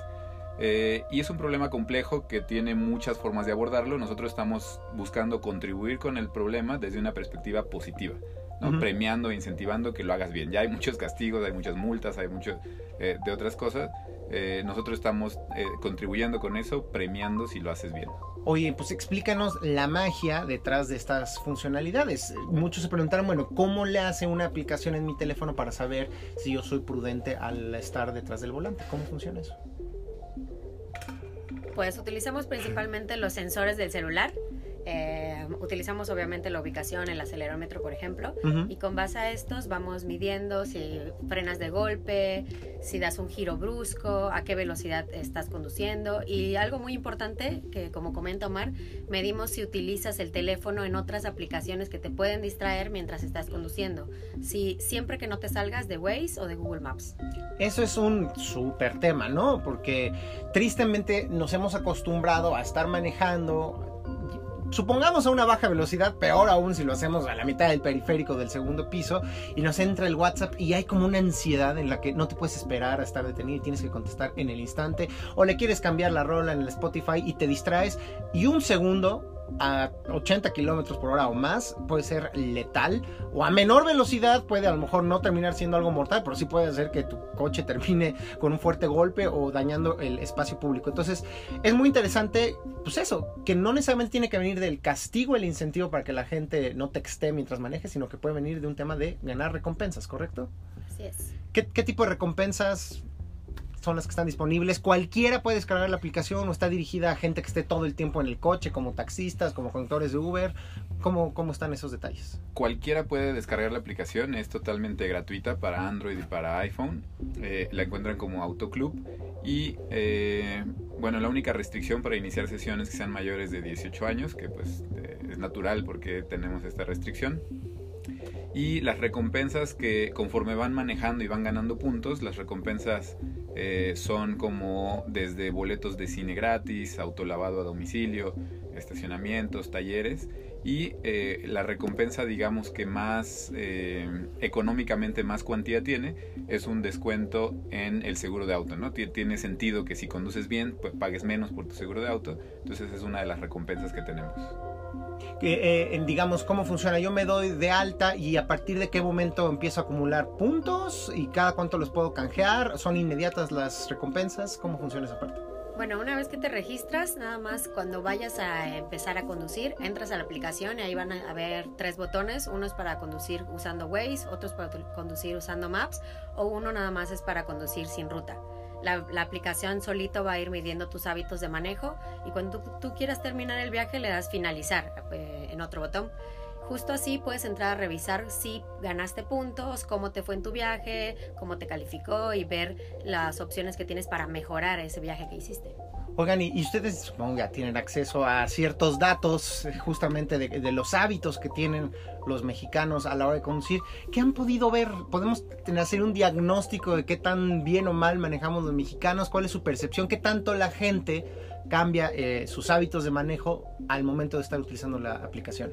Eh, y es un problema complejo que tiene muchas formas de abordarlo. Nosotros estamos buscando contribuir con el problema desde una perspectiva positiva, ¿no? Ujú. premiando e incentivando que lo hagas bien. Ya hay muchos castigos, hay muchas multas, hay mucho eh, de otras cosas. Eh, nosotros estamos eh, contribuyendo con eso, premiando si lo haces bien. Oye, pues explícanos la magia detrás de estas funcionalidades. Muchos se preguntaron, bueno, ¿cómo le hace una aplicación en mi teléfono para saber si yo soy prudente al estar detrás del volante? ¿Cómo funciona eso? Pues utilizamos principalmente los sensores del celular. Eh, utilizamos obviamente la ubicación, el acelerómetro, por ejemplo. Ujú. Y con base a estos vamos midiendo si frenas de golpe, si das un giro brusco, a qué velocidad estás conduciendo. Y algo muy importante, que como comenta Omar, medimos si utilizas el teléfono en otras aplicaciones que te pueden distraer mientras estás conduciendo. Si siempre que no te salgas de Waze o de Google Maps. Eso es un súper tema, ¿no? Porque tristemente nos hemos acostumbrado a estar manejando, supongamos a una baja velocidad, peor aún si lo hacemos a la mitad del periférico del segundo piso y nos entra el WhatsApp y hay como una ansiedad en la que no te puedes esperar a estar detenido y tienes que contestar en el instante o le quieres cambiar la rola en el Spotify y te distraes y un segundo a 80 kilómetros por hora o más puede ser letal o a menor velocidad puede a lo mejor no terminar siendo algo mortal, pero sí puede hacer que tu coche termine con un fuerte golpe o dañando el espacio público. Entonces es muy interesante, pues eso, que no necesariamente tiene que venir del castigo el incentivo para que la gente no texte mientras maneje, sino que puede venir de un tema de ganar recompensas, ¿correcto? Así es. ¿Qué, qué tipo de recompensas son las que están disponibles? Cualquiera puede descargar la aplicación o está dirigida a gente que esté todo el tiempo en el coche, como taxistas, como conductores de Uber. ¿Cómo, cómo están esos detalles? Cualquiera puede descargar la aplicación, es totalmente gratuita para Android y para iPhone. Eh, la encuentran como Autoclub. Y eh, bueno, la única restricción para iniciar sesiones que sean mayores de 18 años, que pues eh, es natural porque tenemos esta restricción. Y las recompensas que conforme van manejando y van ganando puntos, las recompensas eh, son como desde boletos de cine gratis, autolavado a domicilio, estacionamientos, talleres. Y eh, la recompensa, digamos que más eh, económicamente más cuantía tiene, es un descuento en el seguro de auto, ¿no? Tie- Tiene sentido que si conduces bien, pues pagues menos por tu seguro de auto. Entonces es una de las recompensas que tenemos. Eh, digamos, ¿cómo funciona? Yo me doy de alta y a partir de qué momento empiezo a acumular puntos y cada cuánto los puedo canjear. ¿Son inmediatas las recompensas? ¿Cómo funciona esa parte? Bueno, una vez que te registras, nada más cuando vayas a empezar a conducir, entras a la aplicación y ahí van a haber tres botones. Uno es para conducir usando Waze, otro es para conducir usando Maps o uno nada más es para conducir sin ruta. La, aplicación solito va a ir midiendo tus hábitos de manejo y cuando tú, tú quieras terminar el viaje le das finalizar eh, en otro botón. Justo así puedes entrar a revisar si ganaste puntos, cómo te fue en tu viaje, cómo te calificó y ver las opciones que tienes para mejorar ese viaje que hiciste. Oigan, y, ustedes supongo ya tienen acceso a ciertos datos eh, justamente de, de los hábitos que tienen los mexicanos a la hora de conducir. ¿Qué han podido ver? ¿Podemos hacer un diagnóstico de qué tan bien o mal manejamos los mexicanos? ¿Cuál es su percepción? ¿Qué tanto la gente cambia eh, sus hábitos de manejo al momento de estar utilizando la aplicación?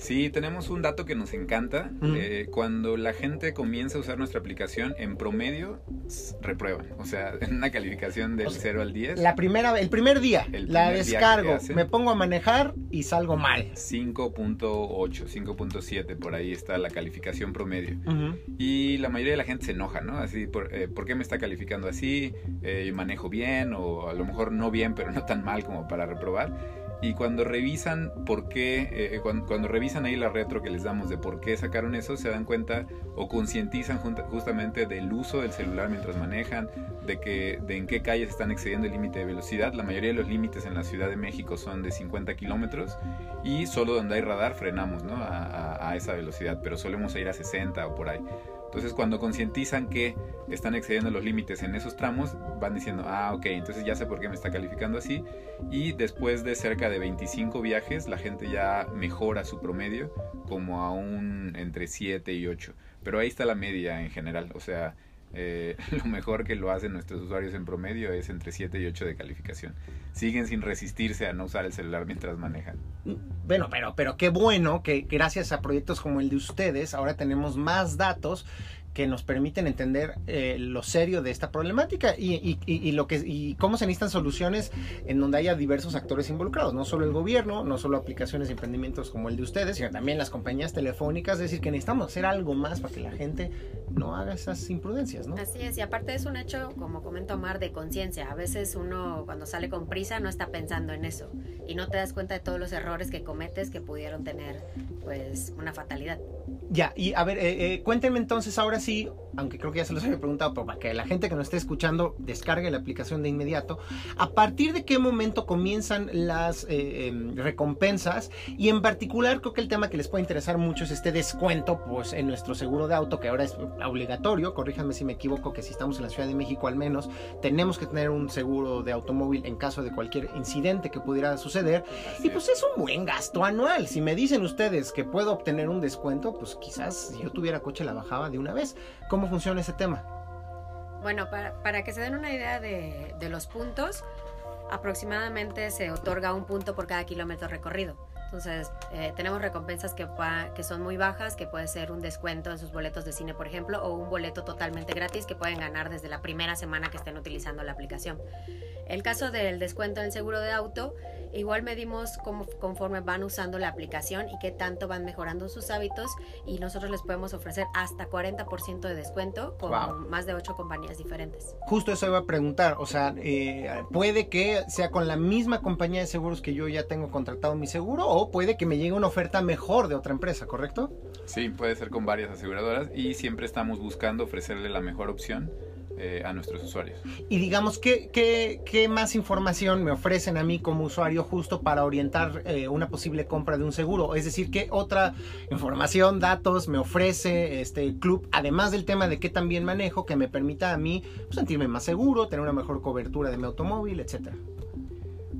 Sí, tenemos un dato que nos encanta. Eh, cuando la gente comienza a usar nuestra aplicación, en promedio reprueban. O sea, en una calificación del O sea, 0 al 10, La primera, el primer día, El la primer descargo, me pongo a manejar y salgo mal. 5.8, 5.7, por ahí está la calificación promedio. Y la mayoría de la gente se enoja, ¿no? Así, por, eh, ¿por qué me está calificando así? Eh, manejo bien o a lo mejor no bien, pero no tan mal como para reprobar. Y cuando revisan por qué, eh, cuando, cuando revisan ahí la retro que les damos de por qué sacaron eso, se dan cuenta o concientizan justamente del uso del celular mientras manejan, de que de en qué calles están excediendo el límite de velocidad. La mayoría de los límites en la Ciudad de México son de 50 kilómetros y solo donde hay radar frenamos, ¿no? A- a esa velocidad, pero solemos ir a 60 o por ahí. Entonces cuando concientizan que están excediendo los límites en esos tramos, van diciendo, ah, ok, entonces ya sé por qué me está calificando así. Y después de cerca de 25 viajes, la gente ya mejora su promedio como a un entre 7 y 8. Pero ahí está la media en general, o sea, eh, lo mejor que lo hacen nuestros usuarios en promedio es entre 7 y 8 de calificación. Siguen sin resistirse a no usar el celular mientras manejan. Bueno, pero, pero qué bueno que gracias a proyectos como el de ustedes ahora tenemos más datos que nos permiten entender eh, lo serio de esta problemática y, y, y, lo que y cómo se necesitan soluciones en donde haya diversos actores involucrados, no solo el gobierno, no solo aplicaciones y emprendimientos como el de ustedes, sino también las compañías telefónicas, es decir, que necesitamos hacer algo más para que la gente no haga esas imprudencias, ¿no? Así es, y aparte es un hecho, como comenta Omar, de conciencia. A veces uno cuando sale con prisa no está pensando en eso y no te das cuenta de todos los errores que cometes que pudieron tener pues una fatalidad. Ya, y a ver, eh, eh, cuéntenme entonces ahora sí, aunque creo que ya se los había preguntado, pero para que la gente que nos esté escuchando descargue la aplicación de inmediato, ¿a partir de qué momento comienzan las eh, em, recompensas? Y en particular creo que el tema que les puede interesar mucho es este descuento pues, en nuestro seguro de auto, que ahora es obligatorio, corríjanme si me equivoco, que si estamos en la Ciudad de México al menos, tenemos que tener un seguro de automóvil en caso de cualquier incidente que pudiera suceder. Y pues es. es un buen gasto anual. Si me dicen ustedes que puedo obtener un descuento, pues quizás si yo tuviera coche la bajaba de una vez. ¿Cómo funciona ese tema? Bueno, para, para que se den una idea de, de los puntos, aproximadamente se otorga un punto por cada kilómetro recorrido. Entonces, eh, tenemos recompensas que, que son muy bajas, que puede ser un descuento en sus boletos de cine, por ejemplo, o un boleto totalmente gratis que pueden ganar desde la primera semana que estén utilizando la aplicación. El caso del descuento en el seguro de auto, igual medimos cómo, conforme van usando la aplicación y qué tanto van mejorando sus hábitos y nosotros les podemos ofrecer hasta 40% de descuento con wow. más de 8 compañías diferentes. Justo eso iba a preguntar, o sea, eh, puede que sea con la misma compañía de seguros que yo ya tengo contratado mi seguro o puede que me llegue una oferta mejor de otra empresa, ¿correcto? Sí, puede ser con varias aseguradoras y siempre estamos buscando ofrecerle la mejor opción eh, a nuestros usuarios. Y digamos, ¿qué, ¿qué, qué, más información me ofrecen a mí como usuario justo para orientar eh, una posible compra de un seguro? Es decir, ¿qué otra información, datos me ofrece este club, además del tema de qué también manejo, que me permita a mí pues, sentirme más seguro, tener una mejor cobertura de mi automóvil, etcétera?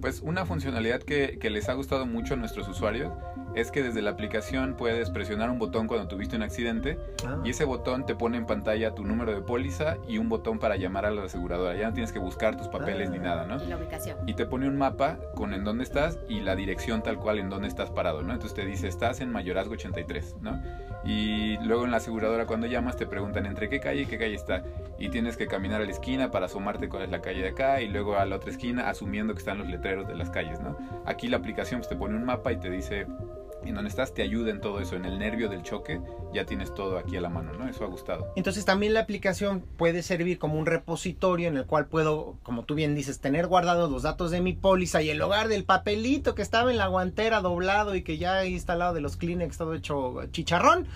Pues una funcionalidad que, que les ha gustado mucho a nuestros usuarios es que desde la aplicación puedes presionar un botón cuando tuviste un accidente ah. y ese botón te pone en pantalla tu número de póliza y un botón para llamar a la aseguradora. Ya no tienes que buscar tus papeles ah. ni nada, ¿no? Y la ubicación. Y te pone un mapa con en dónde estás y la dirección tal cual en dónde estás parado, ¿no? Entonces te dice, estás en Mayorazgo 83, ¿no? Y luego en la aseguradora cuando llamas te preguntan entre qué calle y qué calle está. Y tienes que caminar a la esquina para asomarte cuál es la calle de acá y luego a la otra esquina asumiendo que están los letreros de las calles, ¿no? Aquí la aplicación pues, te pone un mapa y te dice en donde estás te ayuda en todo eso, en el nervio del choque, ya tienes todo aquí a la mano, ¿no? Eso ha gustado. Entonces también la aplicación puede servir como un repositorio en el cual puedo, como tú bien dices, tener guardados los datos de mi póliza y el hogar del papelito que estaba en la guantera doblado y que ya he instalado de los Kleenex todo hecho chicharrón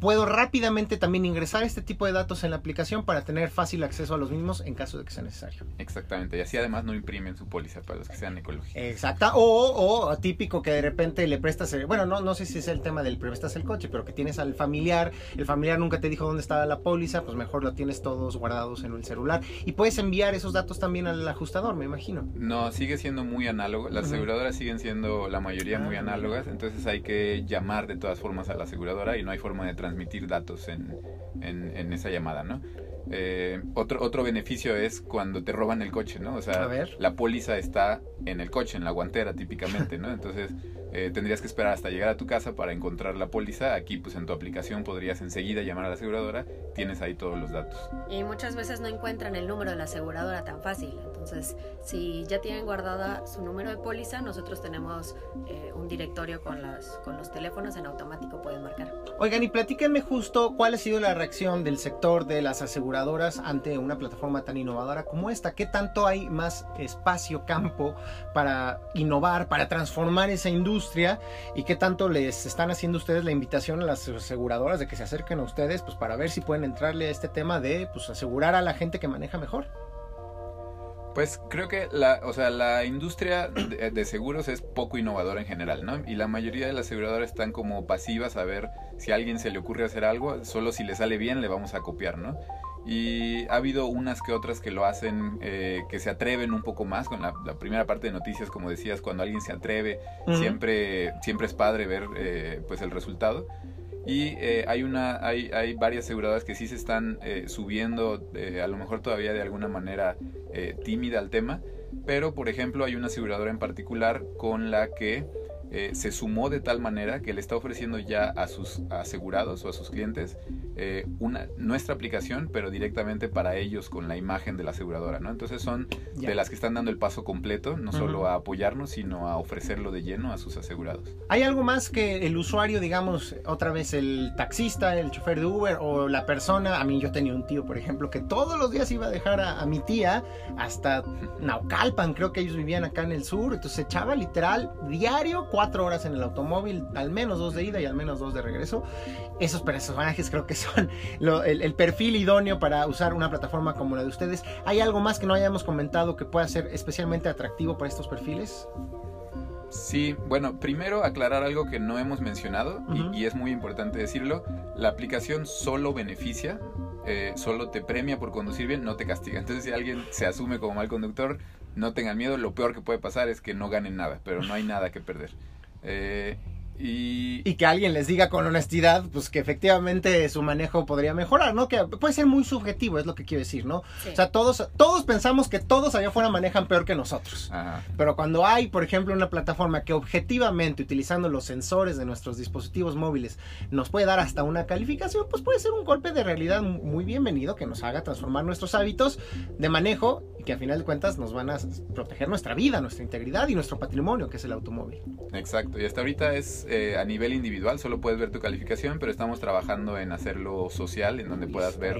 puedo rápidamente también ingresar este tipo de datos en la aplicación para tener fácil acceso a los mismos en caso de que sea necesario. Exactamente, y así además no imprimen su póliza para los que sean ecológicos. Exacta, o, o típico que de repente le prestas, bueno, no, no sé si es el tema del prestas el coche, pero que tienes al familiar, el familiar nunca te dijo dónde estaba la póliza, pues mejor lo tienes todos guardados en el celular y puedes enviar esos datos también al ajustador, me imagino. No, sigue siendo muy análogo, las uh -huh. aseguradoras siguen siendo la mayoría muy ah, análogas, entonces hay que llamar de todas formas a la aseguradora y no hay forma de transmitir datos en, en, en esa llamada, ¿no? Eh, otro, otro beneficio es cuando te roban el coche, ¿no? O sea, la póliza está en el coche, en la guantera típicamente, ¿no? Entonces eh, tendrías que esperar hasta llegar a tu casa para encontrar la póliza. Aquí, pues en tu aplicación podrías enseguida llamar a la aseguradora, tienes ahí todos los datos. Y muchas veces no encuentran el número de la aseguradora tan fácil. Entonces, si ya tienen guardada su número de póliza, nosotros tenemos eh, un directorio con, las, con los teléfonos en automático, pueden marcar. Oigan, y platíquenme justo cuál ha sido la reacción del sector de las aseguradoras ante una plataforma tan innovadora como esta. ¿Qué tanto hay más espacio, campo para innovar, para transformar esa industria? ¿Y qué tanto les están haciendo ustedes la invitación a las aseguradoras de que se acerquen a ustedes pues, para ver si pueden entrarle a este tema de pues, asegurar a la gente que maneja mejor? Pues creo que la, o sea, la industria de, de, seguros es poco innovadora en general, ¿no? Y la mayoría de las aseguradoras están como pasivas a ver si a alguien se le ocurre hacer algo, solo si le sale bien le vamos a copiar, ¿no? Y ha habido unas que otras que lo hacen, eh, que se atreven un poco más con la, la, primera parte de noticias, como decías, cuando alguien se atreve, uh -huh. siempre, siempre es padre ver eh, pues el resultado. Y eh, hay, una, hay, hay varias aseguradoras que sí se están eh, subiendo, eh, a lo mejor todavía de alguna manera eh, tímida al tema, pero por ejemplo hay una aseguradora en particular con la que eh, se sumó de tal manera que le está ofreciendo ya a sus asegurados o a sus clientes eh, una, nuestra aplicación, pero directamente para ellos con la imagen de la aseguradora, ¿no? Entonces son ya. de las que están dando el paso completo, no uh -huh. solo a apoyarnos, sino a ofrecerlo de lleno a sus asegurados. ¿Hay algo más que el usuario, digamos, otra vez el taxista, el chofer de Uber o la persona? A mí yo tenía un tío, por ejemplo, que todos los días iba a dejar a, a mi tía hasta Naucalpan, creo que ellos vivían acá en el sur, entonces echaba literal diario cuatro horas en el automóvil, al menos dos de ida y al menos dos de regreso. Esos personajes creo que son lo, el, el, perfil idóneo para usar una plataforma como la de ustedes. ¿Hay algo más que no hayamos comentado que pueda ser especialmente atractivo para estos perfiles? Sí, bueno, primero aclarar algo que no hemos mencionado uh -huh. y, y, es muy importante decirlo. La aplicación solo beneficia, eh, solo te premia por conducir bien, no te castiga. Entonces si alguien se asume como mal conductor, no tengan miedo, lo peor que puede pasar es que no ganen nada, pero no hay nada que perder. Eh, y... y... que alguien les diga con honestidad, pues que efectivamente su manejo podría mejorar, ¿no? Que puede ser muy subjetivo, es lo que quiero decir, ¿no? Sí. O sea, todos, todos pensamos que todos allá afuera manejan peor que nosotros. Ajá. Pero cuando hay, por ejemplo, una plataforma que objetivamente, utilizando los sensores de nuestros dispositivos móviles, nos puede dar hasta una calificación, pues puede ser un golpe de realidad muy bienvenido que nos haga transformar nuestros hábitos de manejo y que a final de cuentas nos van a proteger nuestra vida, nuestra integridad y nuestro patrimonio, que es el automóvil. Exacto, y hasta ahorita es eh, a nivel individual, solo puedes ver tu calificación, pero estamos trabajando en hacerlo social, en donde puedas ver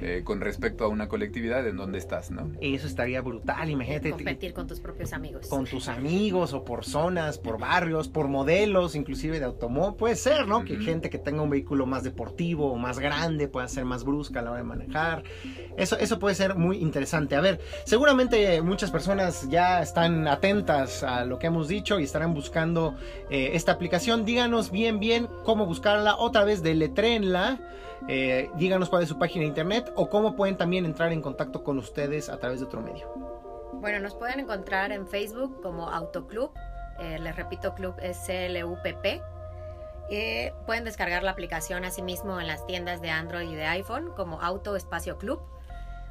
eh, con respecto a una colectividad en donde estás, ¿no? Eso estaría brutal, imagínate. Competir con tus propios amigos. Con tus amigos o por zonas, por barrios, por modelos, inclusive de automóvil. Puede ser, ¿no? Uh -huh. Que gente que tenga un vehículo más deportivo o más grande pueda ser más brusca a la hora de manejar. Eso, eso puede ser muy interesante. A ver, seguramente muchas personas ya están atentas a lo que hemos dicho y estarán buscando eh, esta aplicación díganos bien bien cómo buscarla, otra vez deletréenla, eh, díganos cuál es su página de internet o cómo pueden también entrar en contacto con ustedes a través de otro medio. Bueno, nos pueden encontrar en Facebook como Autoclub, eh, les repito, club es CLUPP. Eh, pueden descargar la aplicación asimismo en las tiendas de Android y de iPhone como Auto Espacio Club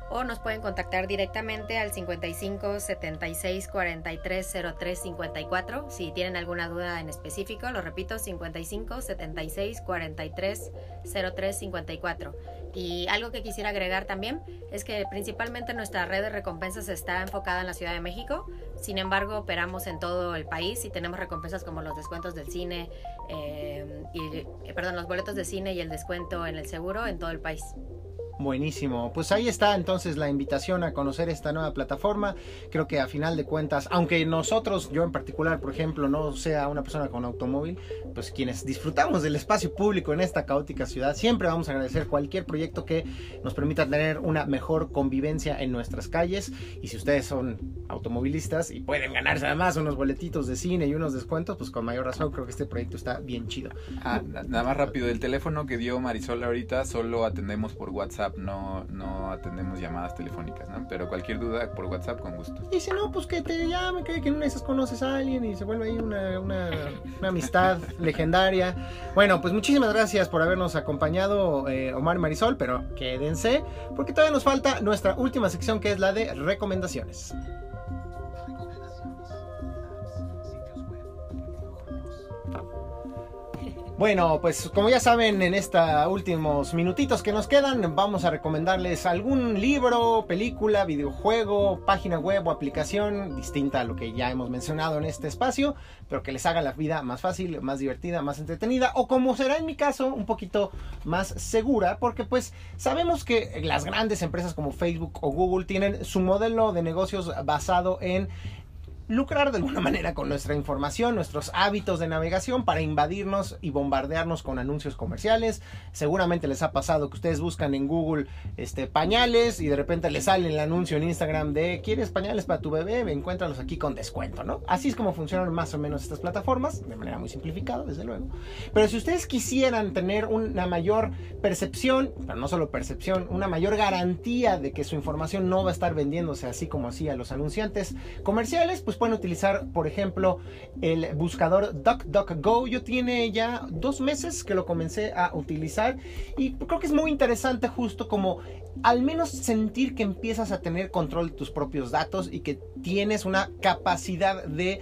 o nos pueden contactar directamente al 55 76 43 03 54 si tienen alguna duda en específico, lo repito, 55 76 43 03 54. Y algo que quisiera agregar también es que principalmente nuestra red de recompensas está enfocada en la Ciudad de México, sin embargo operamos en todo el país y tenemos recompensas como los descuentos del cine, eh, y, eh, perdón, los boletos de cine y el descuento en el seguro en todo el país. Buenísimo. Pues ahí está entonces la invitación a conocer esta nueva plataforma. Creo que a final de cuentas, aunque nosotros, yo en particular, por ejemplo, no sea una persona con automóvil, pues quienes disfrutamos del espacio público en esta caótica ciudad, siempre vamos a agradecer cualquier proyecto que nos permita tener una mejor convivencia en nuestras calles. Y si ustedes son automovilistas y pueden ganarse además unos boletitos de cine y unos descuentos, pues con mayor razón creo que este proyecto está bien chido. Ah, nada más rápido, el teléfono que dio Marisol ahorita solo atendemos por WhatsApp no, no atendemos llamadas telefónicas, ¿no? Pero cualquier duda por WhatsApp con gusto. Y si no, pues que te llame, que, que en una de esas conoces a alguien y se vuelve ahí una, una, una amistad legendaria. Bueno, pues muchísimas gracias por habernos acompañado, eh, Omar y Marisol, pero quédense, porque todavía nos falta nuestra última sección que es la de recomendaciones. Bueno, pues como ya saben, en estos últimos minutitos que nos quedan, vamos a recomendarles algún libro, película, videojuego, página web o aplicación distinta a lo que ya hemos mencionado en este espacio, pero que les haga la vida más fácil, más divertida, más entretenida o como será en mi caso, un poquito más segura, porque pues sabemos que las grandes empresas como Facebook o Google tienen su modelo de negocios basado en lucrar de alguna manera con nuestra información, nuestros hábitos de navegación para invadirnos y bombardearnos con anuncios comerciales. Seguramente les ha pasado que ustedes buscan en Google este, pañales y de repente les sale el anuncio en Instagram de ¿quieres pañales para tu bebé? Encuéntralos aquí con descuento, ¿no? Así es como funcionan más o menos estas plataformas, de manera muy simplificada, desde luego. Pero si ustedes quisieran tener una mayor percepción, pero no solo percepción, una mayor garantía de que su información no va a estar vendiéndose así como así a los anunciantes comerciales, pues pueden utilizar, por ejemplo, el buscador DuckDuckGo. Yo tiene ya dos meses que lo comencé a utilizar y creo que es muy interesante justo como al menos sentir que empiezas a tener control de tus propios datos y que tienes una capacidad de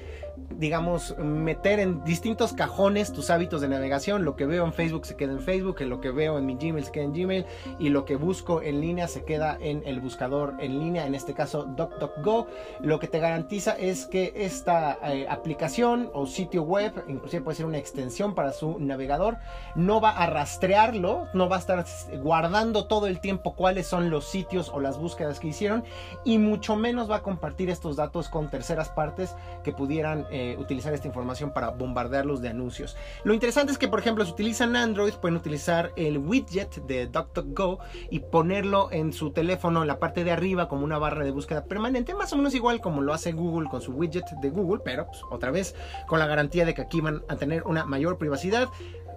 digamos, meter en distintos cajones tus hábitos de navegación. Lo que veo en Facebook se queda en Facebook, lo que veo en mi Gmail se queda en Gmail y lo que busco en línea se queda en el buscador en línea, en este caso DuckDuckGo. Lo que te garantiza es que esta eh, aplicación o sitio web, inclusive puede ser una extensión para su navegador, no va a rastrearlo, no va a estar guardando todo el tiempo cuáles son los sitios o las búsquedas que hicieron y mucho menos va a compartir estos datos con terceras partes que pudieran eh, utilizar esta información para bombardearlos de anuncios. Lo interesante es que, por ejemplo, si utilizan Android, pueden utilizar el widget de DuckDuckGo y ponerlo en su teléfono en la parte de arriba como una barra de búsqueda permanente, más o menos igual como lo hace Google con su widget de Google, pero pues, otra vez con la garantía de que aquí van a tener una mayor privacidad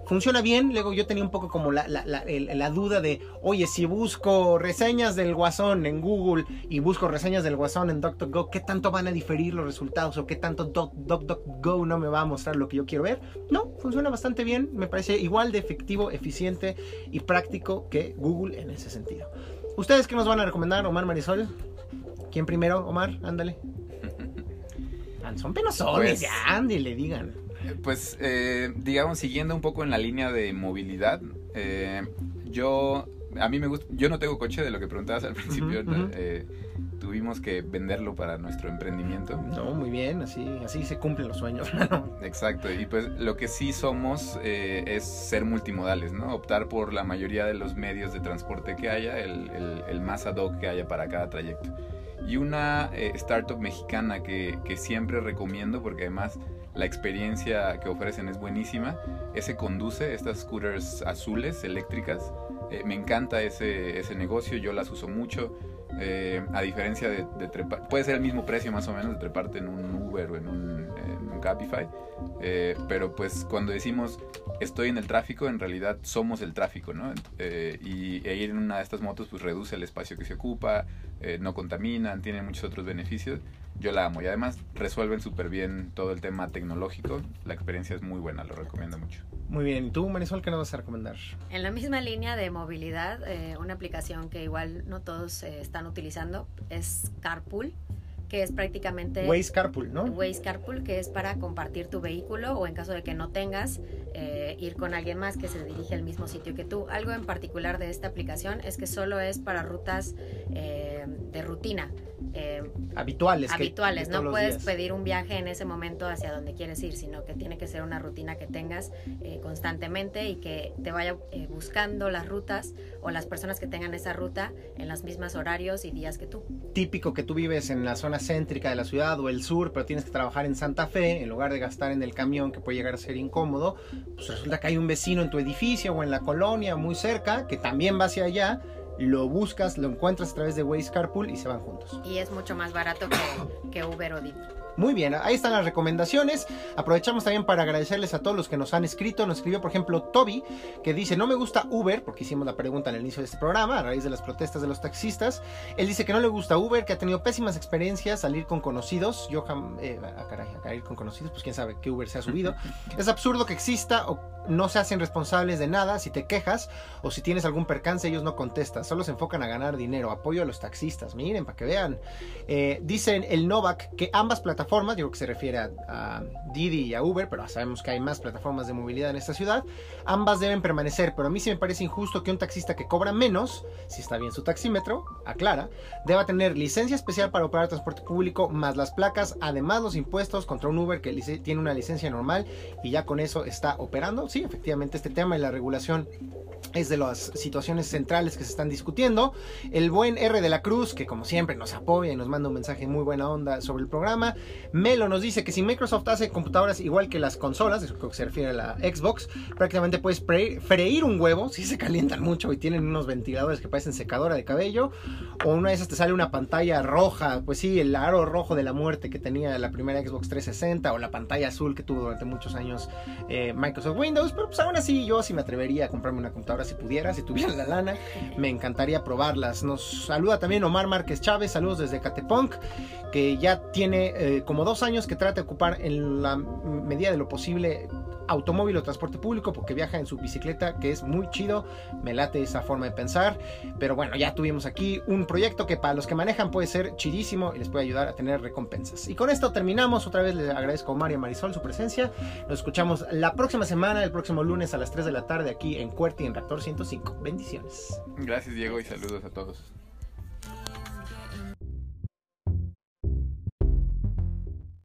funciona bien. Luego yo tenía un poco como la, la, duda de, oye, si busco reseñas del Guasón en Google y busco reseñas del Guasón en DuckDuckGo, ¿qué tanto van a diferir los resultados? ¿O qué tanto DuckDuckGo no me va a mostrar lo que yo quiero ver? No, funciona bastante bien. Me parece igual de efectivo, eficiente y práctico que Google en ese sentido. ¿Ustedes qué nos van a recomendar, Omar Marisol? ¿Quién primero? Omar, ándale. Son penosones, pues, ya, ándale, digan. Pues, eh, digamos, siguiendo un poco en la línea de movilidad, eh, yo, a mí me gusta, yo no tengo coche de lo que preguntabas al principio, eh, tuvimos que venderlo para nuestro emprendimiento. No, muy bien, así, así se cumplen los sueños. Exacto, y pues lo que sí somos es ser multimodales, ¿no? Optar por la mayoría de los medios de transporte que haya, el, el, el más ad hoc que haya para cada trayecto. Y una startup mexicana que, que siempre recomiendo porque además la experiencia que ofrecen es buenísima. Ese conduce, estas scooters azules, eléctricas. Eh, me encanta ese, ese negocio, yo las uso mucho. Eh, a diferencia de, trepar, puede ser el mismo precio más o menos de treparte en un Uber o en un, en Cabify, eh, pero pues cuando decimos estoy en el tráfico, en realidad somos el tráfico, ¿no? y, e ir en una de estas motos pues reduce el espacio que se ocupa, no contaminan, tienen muchos otros beneficios yo la amo y además resuelven súper bien todo el tema tecnológico. La experiencia es muy buena, lo recomiendo mucho. Muy bien, ¿y tú, Marisol, qué nos vas a recomendar? En la misma línea de movilidad, eh, una aplicación que igual no todos eh, están utilizando es Carpool que es prácticamente... Waze Carpool, ¿no? Waze Carpool, que es para compartir tu vehículo o en caso de que no tengas, eh, ir con alguien más que se dirige al mismo sitio que tú. Algo en particular de esta aplicación es que solo es para rutas eh, de rutina. Eh, habituales. Habituales, no puedes pedir un viaje en ese momento hacia donde quieres ir, sino que tiene que ser una rutina que tengas constantemente y que te vaya buscando las rutas o las personas que tengan esa ruta en los mismos horarios y días que tú. Típico que tú vives en la zona céntrica de la ciudad o el sur, pero tienes que trabajar en Santa Fe, en lugar de gastar en el camión que puede llegar a ser incómodo, pues resulta que hay un vecino en tu edificio o en la colonia muy cerca que también va hacia allá lo buscas, lo encuentras a través de Waze Carpool y se van juntos. Y es mucho más barato que, que Uber o Didi. Muy bien, ahí están las recomendaciones. Aprovechamos también para agradecerles a todos los que nos han escrito. Nos escribió, por ejemplo, Toby, que dice, no me gusta Uber, porque hicimos la pregunta al inicio de este programa, a raíz de las protestas de los taxistas. Él dice que no le gusta Uber, que ha tenido pésimas experiencias salir con conocidos. Yo, eh, a caray, a ir con conocidos, pues quién sabe qué Uber se ha subido. es absurdo que exista o no se hacen responsables de nada. Si te quejas o si tienes algún percance, ellos no contestan. Solo se enfocan a ganar dinero. Apoyo a los taxistas. Miren, para que vean. Eh, dicen el Novak que ambas plataformas plataformas, digo que se refiere a, Didi y a Uber, pero sabemos que hay más plataformas de movilidad en esta ciudad, ambas deben permanecer, pero a mí sí me parece injusto que un taxista que cobra menos, si está bien su taxímetro, aclara, deba tener licencia especial para operar transporte público, más las placas, además los impuestos contra un Uber que tiene una licencia normal y ya con eso está operando. sí, efectivamente este tema y la regulación es de las situaciones centrales que se están discutiendo. El buen R de la Cruz, que como siempre nos apoya y nos manda un mensaje muy buena onda sobre el programa. Melo nos dice que si Microsoft hace computadoras igual que las consolas, creo que se refiere a la Xbox, prácticamente puedes freír un huevo, si se calientan mucho y tienen unos ventiladores que parecen secadora de cabello, o una de esas te sale una pantalla roja, pues sí, el aro rojo de la muerte que tenía la primera Xbox 360, o la pantalla azul que tuvo durante muchos años eh, Microsoft Windows, pero pues aún así yo sí me atrevería a comprarme una computadora si pudiera, si tuviera la lana, me encantaría probarlas. Nos saluda también Omar Márquez Chávez, saludos desde Catepunk, que ya tiene eh, como dos años que trata de ocupar en la medida de lo posible automóvil o transporte público porque viaja en su bicicleta, que es muy chido. Me late esa forma de pensar. Pero bueno, ya tuvimos aquí un proyecto que para los que manejan puede ser chidísimo y les puede ayudar a tener recompensas. Y con esto terminamos. Otra vez les agradezco a María Marisol su presencia. Nos escuchamos la próxima semana, el próximo lunes a las 3 de la tarde aquí en Cuerti en Reactor 105. Bendiciones. Gracias Diego y saludos a todos.